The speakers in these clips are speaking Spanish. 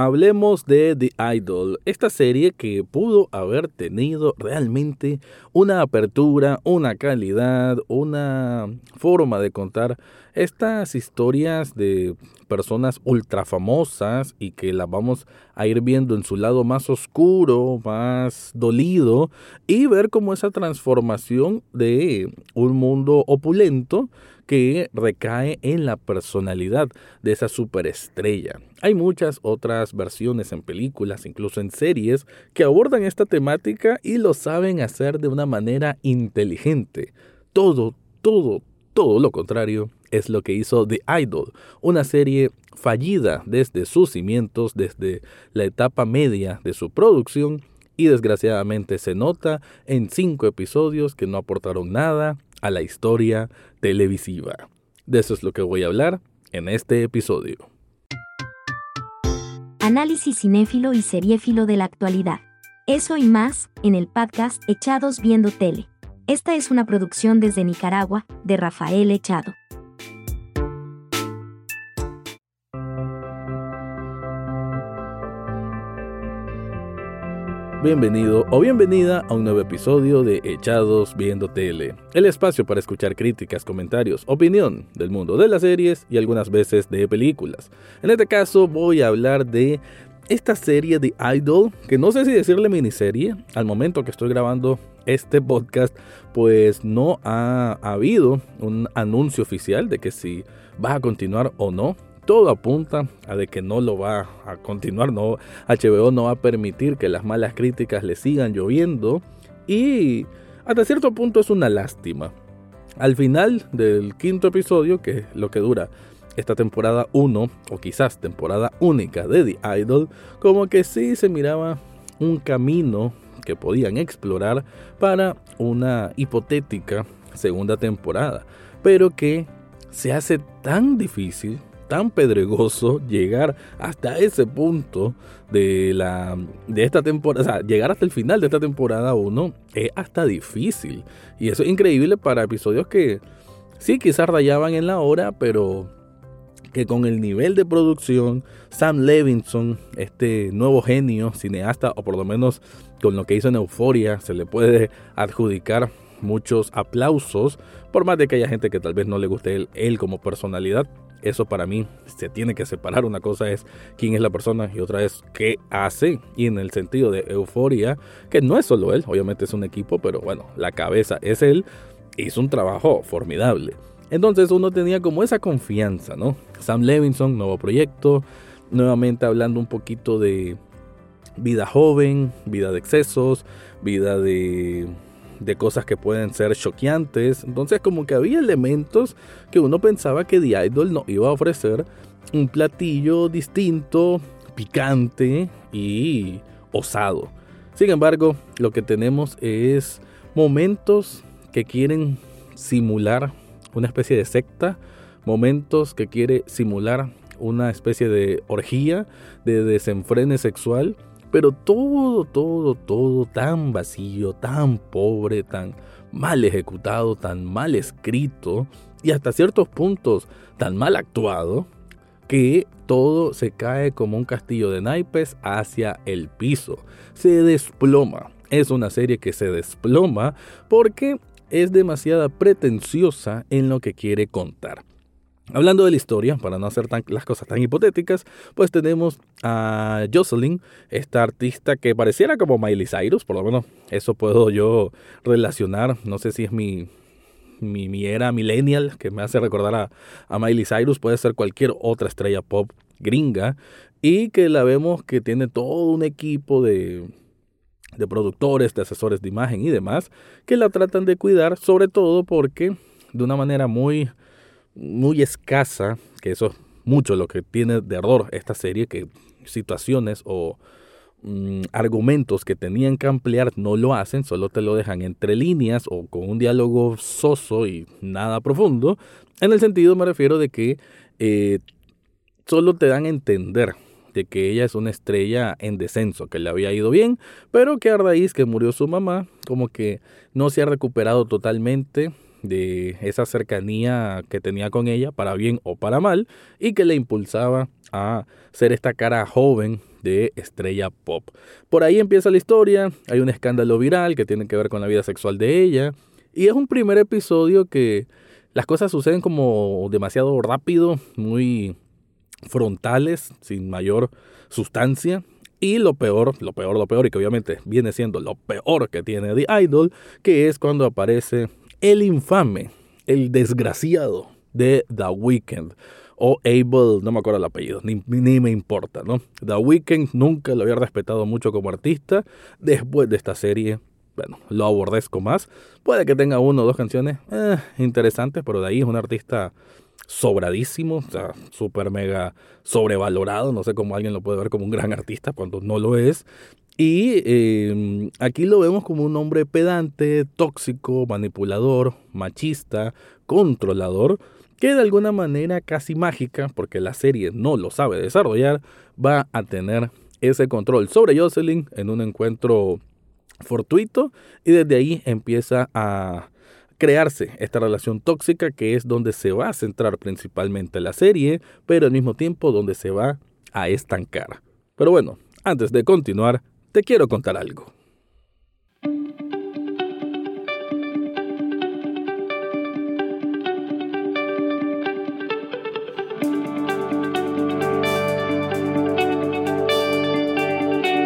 Hablemos de The Idol, esta serie que pudo haber tenido realmente una apertura, una calidad, una forma de contar estas historias de personas ultra famosas y que las vamos a ir viendo en su lado más oscuro, más dolido y ver cómo esa transformación de un mundo opulento que recae en la personalidad de esa superestrella. Hay muchas otras versiones en películas, incluso en series, que abordan esta temática y lo saben hacer de una manera inteligente. Todo, todo, todo lo contrario es lo que hizo The Idol, una serie fallida desde sus cimientos, desde la etapa media de su producción y desgraciadamente se nota en cinco episodios que no aportaron nada a la historia televisiva. De eso es lo que voy a hablar en este episodio. Análisis cinéfilo y seriéfilo de la actualidad. Eso y más, en el podcast Echados Viendo Tele. Esta es una producción desde Nicaragua, de Rafael Echado. Bienvenido o bienvenida a un nuevo episodio de Echados Viendo Tele, el espacio para escuchar críticas, comentarios, opinión del mundo de las series y algunas veces de películas. En este caso voy a hablar de esta serie de Idol, que no sé si decirle miniserie, al momento que estoy grabando este podcast, pues no ha habido un anuncio oficial de que si va a continuar o no todo apunta a de que no lo va a continuar, no HBO no va a permitir que las malas críticas le sigan lloviendo y hasta cierto punto es una lástima. Al final del quinto episodio, que es lo que dura esta temporada 1 o quizás temporada única de The Idol, como que sí se miraba un camino que podían explorar para una hipotética segunda temporada, pero que se hace tan difícil tan pedregoso llegar hasta ese punto de la de esta temporada, o sea, llegar hasta el final de esta temporada 1 es hasta difícil. Y eso es increíble para episodios que sí quizás rayaban en la hora, pero que con el nivel de producción, Sam Levinson, este nuevo genio cineasta, o por lo menos con lo que hizo en Euforia, se le puede adjudicar muchos aplausos, por más de que haya gente que tal vez no le guste él, él como personalidad, eso para mí se tiene que separar. Una cosa es quién es la persona y otra es qué hace. Y en el sentido de euforia, que no es solo él, obviamente es un equipo, pero bueno, la cabeza es él. Hizo un trabajo formidable. Entonces uno tenía como esa confianza, ¿no? Sam Levinson, nuevo proyecto, nuevamente hablando un poquito de vida joven, vida de excesos, vida de de cosas que pueden ser choqueantes. Entonces como que había elementos que uno pensaba que The Idol no iba a ofrecer un platillo distinto, picante y osado. Sin embargo, lo que tenemos es momentos que quieren simular una especie de secta, momentos que quiere simular una especie de orgía, de desenfrene sexual pero todo, todo, todo tan vacío, tan pobre, tan mal ejecutado, tan mal escrito y hasta ciertos puntos tan mal actuado que todo se cae como un castillo de naipes hacia el piso. Se desploma. Es una serie que se desploma porque es demasiado pretenciosa en lo que quiere contar. Hablando de la historia, para no hacer las cosas tan hipotéticas, pues tenemos a Jocelyn, esta artista que pareciera como Miley Cyrus, por lo menos eso puedo yo relacionar, no sé si es mi, mi, era millennial que me hace recordar a, a Miley Cyrus, puede ser cualquier otra estrella pop gringa, y que la vemos que tiene todo un equipo de, de productores, de asesores de imagen y demás, que la tratan de cuidar, sobre todo porque de una manera muy muy escasa, que eso es mucho lo que tiene de error esta serie, que situaciones o mm, argumentos que tenían que ampliar no lo hacen, solo te lo dejan entre líneas o con un diálogo soso y nada profundo. En el sentido me refiero de que eh, solo te dan a entender de que ella es una estrella en descenso, que le había ido bien, pero que a raíz que murió su mamá, como que no se ha recuperado totalmente de esa cercanía que tenía con ella, para bien o para mal, y que le impulsaba a ser esta cara joven de estrella pop. Por ahí empieza la historia, hay un escándalo viral que tiene que ver con la vida sexual de ella, y es un primer episodio que las cosas suceden como demasiado rápido, muy frontales, sin mayor sustancia. Y lo peor, lo peor, lo peor, y que obviamente viene siendo lo peor que tiene The Idol, que es cuando aparece el infame, el desgraciado de The Weeknd. O Abel, no me acuerdo el apellido, ni, me importa, ¿no? The Weeknd nunca lo había respetado mucho como artista. Después de esta serie, bueno, lo aborrezco más. Puede que tenga una o dos canciones eh, interesantes, pero de ahí es un artista sobradísimo, o sea, súper mega sobrevalorado. No sé cómo alguien lo puede ver como un gran artista cuando no lo es. Y em, aquí lo vemos como un hombre pedante, tóxico, manipulador, machista, controlador, que de alguna manera casi mágica, porque la serie no lo sabe desarrollar, va a tener ese control sobre Jocelyn en un encuentro fortuito y desde ahí empieza a crearse esta relación tóxica que es donde se va a centrar principalmente la serie, pero al mismo tiempo donde se va a estancar. Pero bueno, antes de continuar, te quiero contar algo.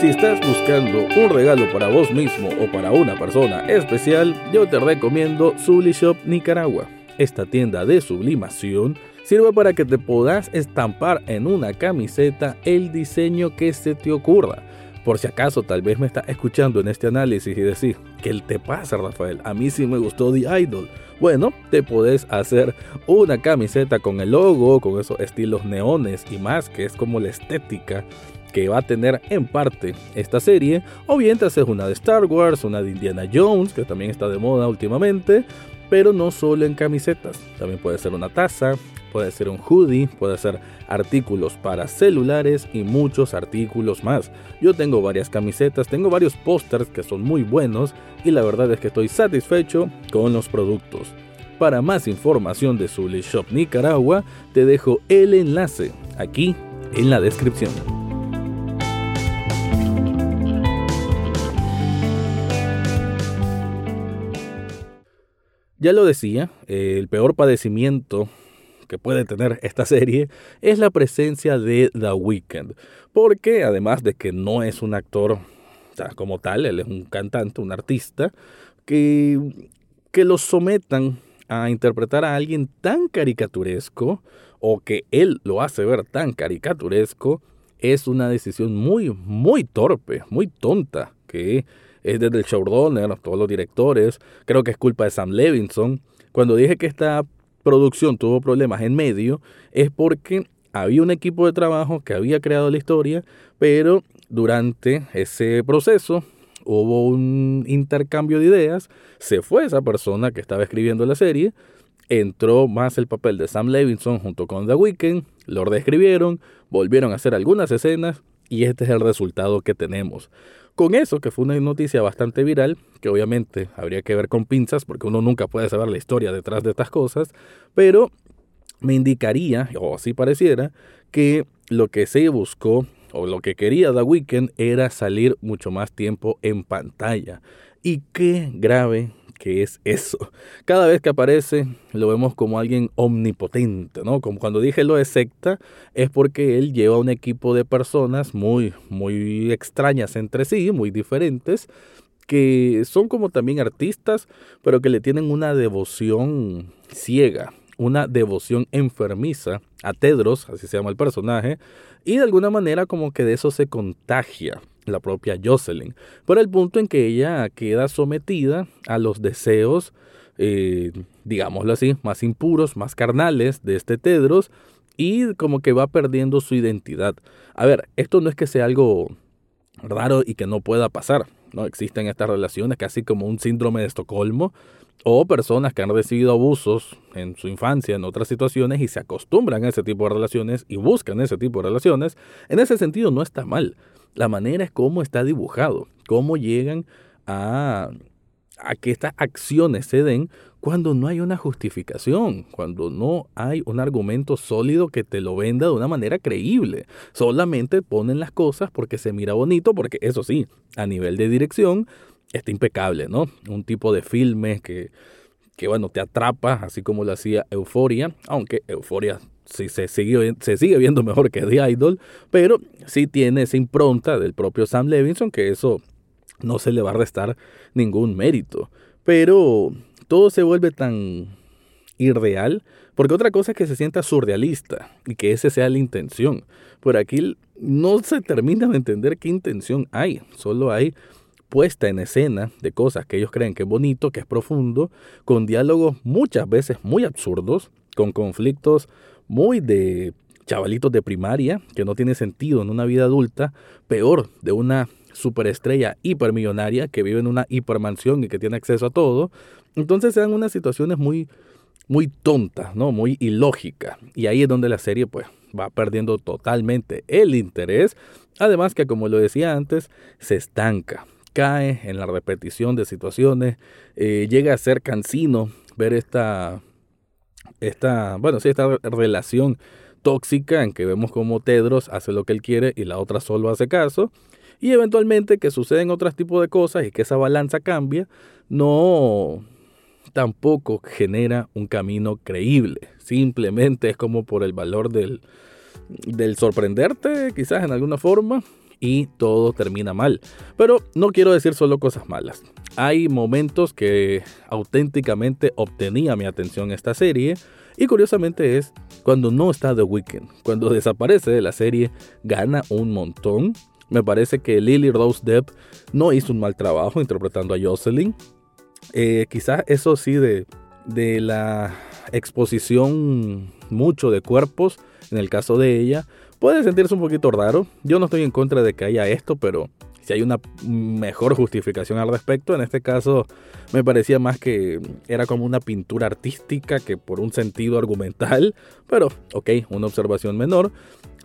Si estás buscando un regalo para vos mismo o para una persona especial, yo te recomiendo Shop Nicaragua. Esta tienda de sublimación sirve para que te puedas estampar en una camiseta el diseño que se te ocurra. Por si acaso tal vez me estás escuchando en este análisis y decir, ¿qué te pasa Rafael? A mí sí me gustó The Idol. Bueno, te podés hacer una camiseta con el logo, con esos estilos neones y más, que es como la estética que va a tener en parte esta serie, o bien te haces una de Star Wars, una de Indiana Jones, que también está de moda últimamente, pero no solo en camisetas, también puede ser una taza, puede ser un hoodie, puede ser artículos para celulares y muchos artículos más. Yo tengo varias camisetas, tengo varios pósters que son muy buenos y la verdad es que estoy satisfecho con los productos. Para más información de Zully Shop Nicaragua, te dejo el enlace aquí en la descripción. Ya lo decía, el peor padecimiento que puede tener esta serie es la presencia de The Weeknd, porque además de que no es un actor como tal, él es un cantante, un artista, que, que lo sometan a interpretar a alguien tan caricaturesco o que él lo hace ver tan caricaturesco es una decisión muy, muy torpe, muy tonta, que es desde el showrunner, todos los directores, creo que es culpa de Sam Levinson. Cuando dije que esta producción tuvo problemas en medio, es porque había un equipo de trabajo que había creado la historia, pero durante ese proceso hubo un intercambio de ideas, se fue esa persona que estaba escribiendo la serie, entró más el papel de Sam Levinson junto con The Weeknd, lo reescribieron, volvieron a hacer algunas escenas y este es el resultado que tenemos. Con eso, que fue una noticia bastante viral, que obviamente habría que ver con pinzas, porque uno nunca puede saber la historia detrás de estas cosas, pero me indicaría, o así pareciera, que lo que se buscó o lo que quería The Weeknd era salir mucho más tiempo en pantalla. Y qué grave que es eso. Cada vez que aparece lo vemos como alguien omnipotente, ¿no? Como cuando dije lo de secta, es porque él lleva un equipo de personas muy, muy extrañas entre sí, muy diferentes, que son como también artistas, pero que le tienen una devoción ciega, una devoción enfermiza a Tedros, así se llama el personaje, y de alguna manera como que de eso se contagia la propia Jocelyn, por el punto en que ella queda sometida a los deseos, eh, digámoslo así, más impuros, más carnales de este Tedros y como que va perdiendo su identidad. A ver, esto no es que sea algo raro y que no pueda pasar, ¿no? Existen estas relaciones casi como un síndrome de Estocolmo o personas que han recibido abusos en su infancia, en otras situaciones y se acostumbran a ese tipo de relaciones y buscan ese tipo de relaciones. En ese sentido no está mal. La manera es cómo está dibujado, cómo llegan a, a que estas acciones se den cuando no hay una justificación, cuando no hay un argumento sólido que te lo venda de una manera creíble. Solamente ponen las cosas porque se mira bonito, porque eso sí, a nivel de dirección está impecable, ¿no? Un tipo de filme que, que bueno, te atrapa, así como lo hacía Euforia, aunque Euforia sí se sigue, se sigue viendo mejor que The Idol, pero sí tiene esa impronta del propio Sam Levinson, que eso no se le va a restar ningún mérito. Pero todo se vuelve tan irreal, porque otra cosa es que se sienta surrealista y que esa sea la intención. Por aquí no se termina de entender qué intención hay, solo hay puesta en escena de cosas que ellos creen que es bonito, que es profundo, con diálogos muchas veces muy absurdos, con conflictos muy de chavalitos de primaria, que no tiene sentido en una vida adulta, peor de una superestrella hipermillonaria que vive en una hipermansión y que tiene acceso a todo. Entonces se dan unas situaciones muy, muy tontas, ¿no? Muy ilógicas. Y ahí es donde la serie pues va perdiendo totalmente el interés. Además que como lo decía antes, se estanca, cae en la repetición de situaciones, eh, llega a ser cansino ver esta, esta, bueno, sí, esta relación tóxica en que vemos como Tedros hace lo que él quiere y la otra solo hace caso y eventualmente que suceden otros tipos de cosas y que esa balanza cambia, no tampoco genera un camino creíble. Simplemente es como por el valor del, del sorprenderte, quizás en alguna forma, y todo termina mal. Pero no quiero decir solo cosas malas. Hay momentos que auténticamente obtenía mi atención esta serie. Y curiosamente es cuando no está The Weeknd. Cuando desaparece de la serie, gana un montón. Me parece que Lily Rose Depp no hizo un mal trabajo interpretando a Jocelyn. Eh, quizás eso sí de, de la exposición mucho de cuerpos, en el caso de ella, puede sentirse un poquito raro. Yo no estoy en contra de que haya esto, pero si hay una mejor justificación al respecto, en este caso me parecía más que era como una pintura artística que por un sentido argumental, pero ok, una observación menor.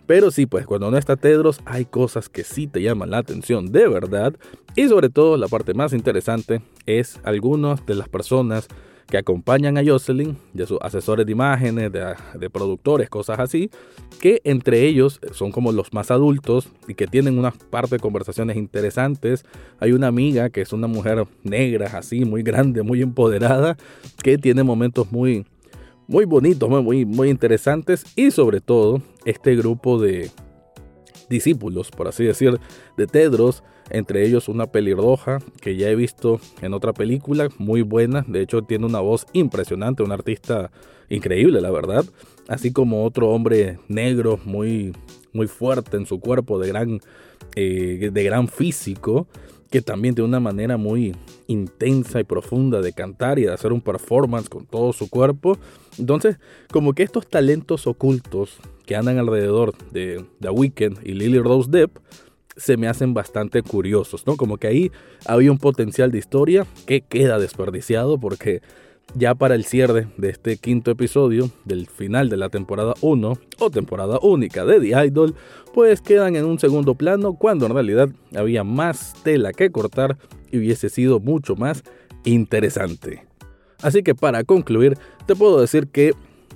Pero sí, pues cuando no está Tedros hay cosas que sí te llaman la atención de verdad. Y sobre todo la parte más interesante es algunas de las personas que acompañan a Jocelyn, de sus asesores de imágenes, de, productores, cosas así, que entre ellos son como los más adultos y que tienen una parte de conversaciones interesantes. Hay una amiga que es una mujer negra, así, muy grande, muy empoderada, que tiene momentos muy, muy bonitos, muy, muy interesantes y sobre todo este grupo de discípulos, por así decir, de Tedros, entre ellos una pelirroja que ya he visto en otra película, muy buena, de hecho tiene una voz impresionante, un artista increíble, la verdad, así como otro hombre negro muy, muy fuerte en su cuerpo, de gran, eh, de gran físico, que también de una manera muy intensa y profunda de cantar y de hacer un performance con todo su cuerpo. Entonces, como que estos talentos ocultos que andan alrededor de The Weeknd y Lily Rose Depp se me hacen bastante curiosos, ¿no? Como que ahí había un potencial de historia que queda desperdiciado porque ya para el cierre de este quinto episodio del final de la temporada 1 o temporada única de The Idol, pues quedan en un segundo plano cuando en realidad había más tela que cortar y hubiese sido mucho más interesante. Así que para concluir, te puedo decir que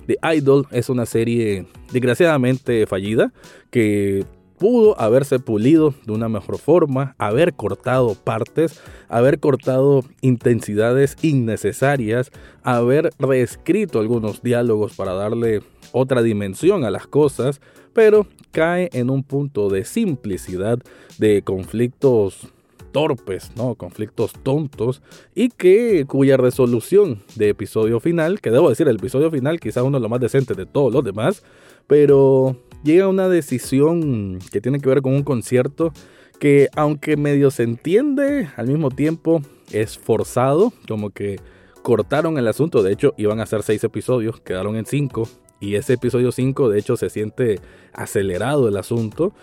The Idol es una serie desgraciadamente fallida que pudo haberse pulido de una mejor forma, haber cortado partes, haber cortado intensidades innecesarias, haber reescrito algunos diálogos para darle otra dimensión a las cosas, pero cae en un punto de simplicidad, de conflictos torpes, ¿no? conflictos tontos y que cuya resolución de episodio final, que debo decir el episodio final quizás uno de los más decentes de todos los demás, pero llega una decisión que tiene que ver con un concierto que aunque medio se entiende, al mismo tiempo es forzado, como que cortaron el asunto, de hecho iban a ser seis episodios, quedaron en cinco, y ese episodio 5 de hecho se siente acelerado el asunto,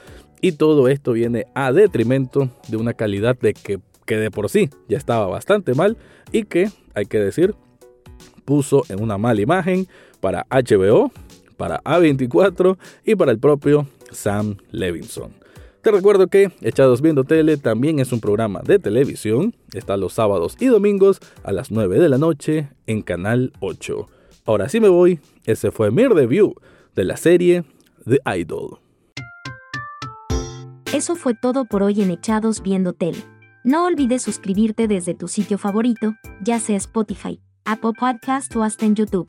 y todo esto viene a detrimento de una calidad de que, que de por sí ya estaba bastante mal, y que, hay que decir, puso en una mala imagen para HBO, para A24 y para el propio Sam Levinson. Te recuerdo que Echados Viendo Tele también es un programa de televisión. Está los sábados y domingos a las 9 de la noche en Canal 8. Ahora sí me voy. Ese fue mi review de la serie The Idol. Eso fue todo por hoy en Echados Viendo Tele. No olvides suscribirte desde tu sitio favorito, ya sea Spotify, Apple Podcast o hasta en YouTube.